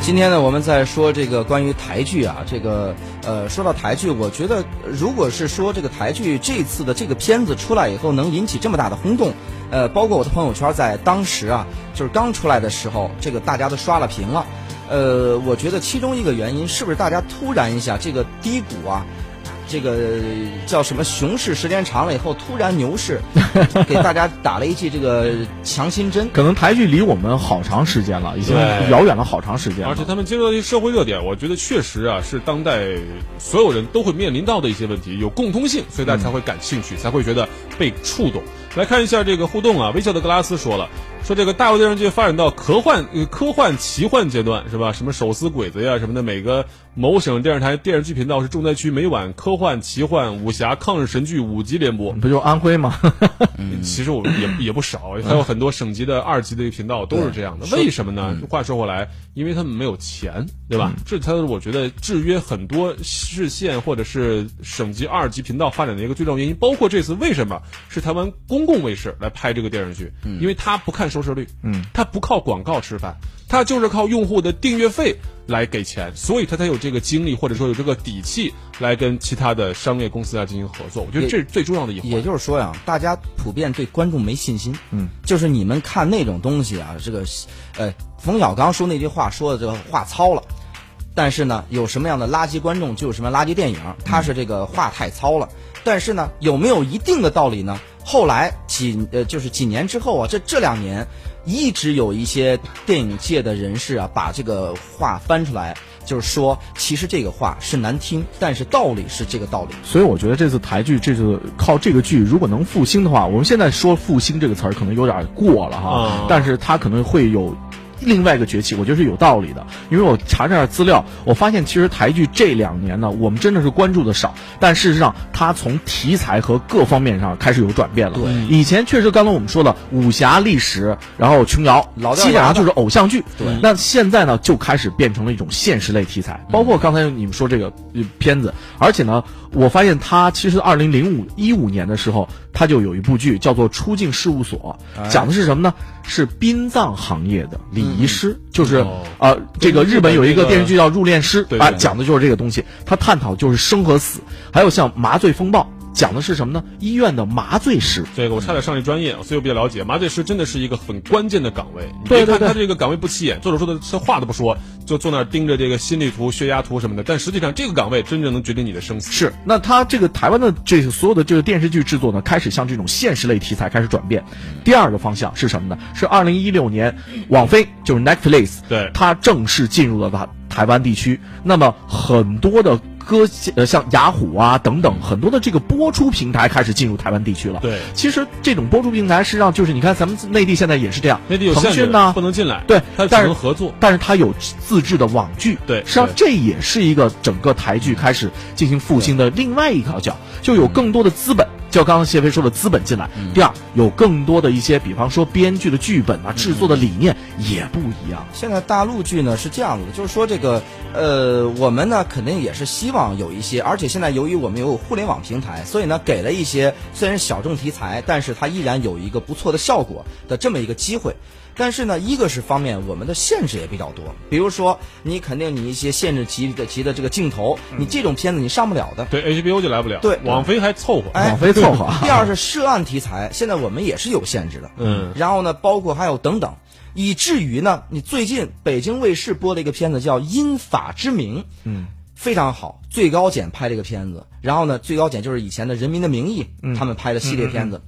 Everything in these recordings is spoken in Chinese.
今天呢，我们在说这个关于台剧啊，这个呃，说到台剧，我觉得如果是说这个台剧这次的这个片子出来以后能引起这么大的轰动，呃，包括我的朋友圈在当时啊，就是刚出来的时候，这个大家都刷了屏了，呃，我觉得其中一个原因是不是大家突然一下这个低谷啊？这个叫什么熊市时间长了以后，突然牛市，给大家打了一剂这个强心针。可能台剧离我们好长时间了，已经遥远了好长时间。而且他们接触到一些社会热点，我觉得确实啊是当代所有人都会面临到的一些问题，有共通性，所以大家才会感兴趣，才会觉得被触动。来看一下这个互动啊，微笑的格拉斯说了。说这个大陆电视剧发展到科幻、科幻、奇幻阶段是吧？什么手撕鬼子呀什么的，每个某省电视台电视剧频道是重灾区，每晚科幻、奇幻、武侠、抗日神剧五集联播，不就安徽吗？其实我们也也不少，还有很多省级的二级的频道都是这样的。为什么呢？话说回来，因为他们没有钱，对吧？这才是我觉得制约很多市县或者是省级二级频道发展的一个最重要原因。包括这次为什么是台湾公共卫视来拍这个电视剧？因为他不看收视率，嗯，他不靠广告吃饭，他就是靠用户的订阅费来给钱，所以他才有这个精力或者说有这个底气来跟其他的商业公司啊进行合作。我觉得这是最重要的一环。也就是说呀，大家普遍对观众没信心，嗯，就是你们看那种东西啊，这个，呃，冯小刚说那句话说的这个话糙了，但是呢，有什么样的垃圾观众就有什么垃圾电影，他是这个话太糙了，但是呢，有没有一定的道理呢？后来几呃，就是几年之后啊，这这两年，一直有一些电影界的人士啊，把这个话翻出来，就是说，其实这个话是难听，但是道理是这个道理。所以我觉得这次台剧，这次靠这个剧，如果能复兴的话，我们现在说复兴这个词儿可能有点过了哈，但是它可能会有。另外一个崛起，我觉得是有道理的，因为我查这资料，我发现其实台剧这两年呢，我们真的是关注的少，但事实上它从题材和各方面上开始有转变了。对，以前确实刚刚我们说的武侠历史，然后琼瑶，基本上就是偶像剧。对，那现在呢就开始变成了一种现实类题材，包括刚才你们说这个片子，而且呢，我发现它其实二零零五一五年的时候，它就有一部剧叫做《出境事务所》，讲的是什么呢？是殡葬行业的礼仪师，就是啊，这个日本有一个电视剧叫《入殓师》，啊，讲的就是这个东西。他探讨就是生和死，还有像《麻醉风暴》。讲的是什么呢？医院的麻醉师，这个我差点上这专业，所以我比较了解。麻醉师真的是一个很关键的岗位。你别看他这个岗位不起眼，作者说的这话都不说，就坐那儿盯着这个心率图、血压图什么的。但实际上，这个岗位真正能决定你的生死。是。那他这个台湾的这个所有的这个电视剧制作呢，开始向这种现实类题材开始转变。第二个方向是什么呢？是二零一六年，网飞就是 Netflix，对，它正式进入了台台湾地区。那么很多的。歌呃像雅虎啊等等很多的这个播出平台开始进入台湾地区了。对，其实这种播出平台实际上就是你看咱们内地现在也是这样，内地有腾讯呢不能进来，对，它只能合作，但是它有自制的网剧，对，实际上这也是一个整个台剧开始进行复兴的另外一条脚，就有更多的资本。就刚刚谢飞说的资本进来，第二有更多的一些，比方说编剧的剧本啊，制作的理念也不一样。现在大陆剧呢是这样子的，就是说这个呃，我们呢肯定也是希望有一些，而且现在由于我们有互联网平台，所以呢给了一些虽然小众题材，但是它依然有一个不错的效果的这么一个机会。但是呢，一个是方面，我们的限制也比较多。比如说，你肯定你一些限制级的级的这个镜头，你这种片子你上不了的。对，HBO 就来不了。对，网飞还凑合。网飞凑合。第二是涉案题材，现在我们也是有限制的。嗯。然后呢，包括还有等等，以至于呢，你最近北京卫视播了一个片子叫《因法之名》，嗯，非常好，最高检拍这个片子。然后呢，最高检就是以前的《人民的名义》，他们拍的系列片子，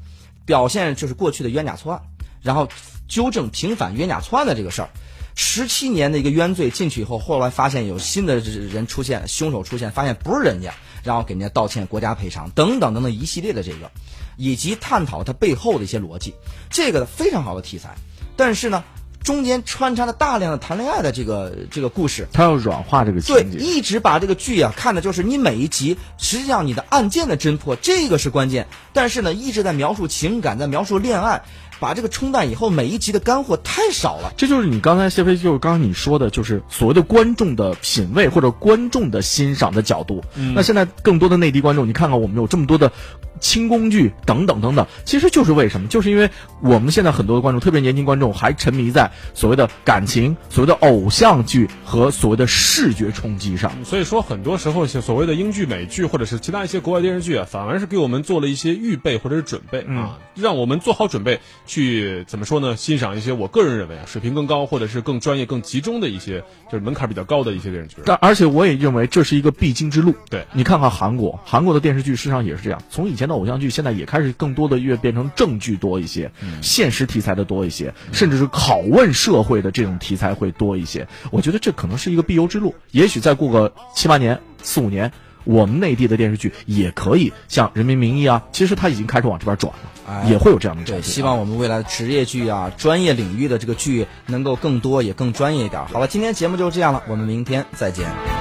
表现就是过去的冤假错案，然后。纠正平反冤假错案的这个事儿，十七年的一个冤罪进去以后，后来发现有新的人出现，凶手出现，发现不是人家，然后给人家道歉，国家赔偿等等等等一系列的这个，以及探讨它背后的一些逻辑，这个非常好的题材。但是呢，中间穿插了大量的谈恋爱的这个这个故事，它要软化这个情节，对，一直把这个剧啊看的就是你每一集，实际上你的案件的侦破这个是关键，但是呢一直在描述情感，在描述恋爱。把这个冲淡以后，每一集的干货太少了。这就是你刚才谢飞，就是刚刚你说的，就是所谓的观众的品味或者观众的欣赏的角度。那现在更多的内地观众，你看看我们有这么多的轻工具等等等等，其实就是为什么？就是因为我们现在很多的观众，特别年轻观众，还沉迷在所谓的感情、所谓的偶像剧和所谓的视觉冲击上。所以说，很多时候所谓的英剧、美剧或者是其他一些国外电视剧啊，反而是给我们做了一些预备或者是准备啊，让我们做好准备去怎么说呢？欣赏一些我个人认为啊水平更高或者是更专业、更集中的一些，就是门槛比较高的一些电视剧。但而且我也认为这是一个必经之路。对你看看韩国，韩国的电视剧事实上也是这样，从以前的偶像剧，现在也开始更多的越变成正剧多一些，现实题材的多一些，甚至是拷问社会的这种题材会多一些。我觉得这可能是一个必由之路。也许再过个七八年、四五年，我们内地的电视剧也可以像《人民名义》啊，其实它已经开始往这边转了，也会有这样的对。希望我们未来的职业剧啊、专业领域的这个剧能够更多，也更专业一点。好了，今天节目就是这样了，我们明天再见。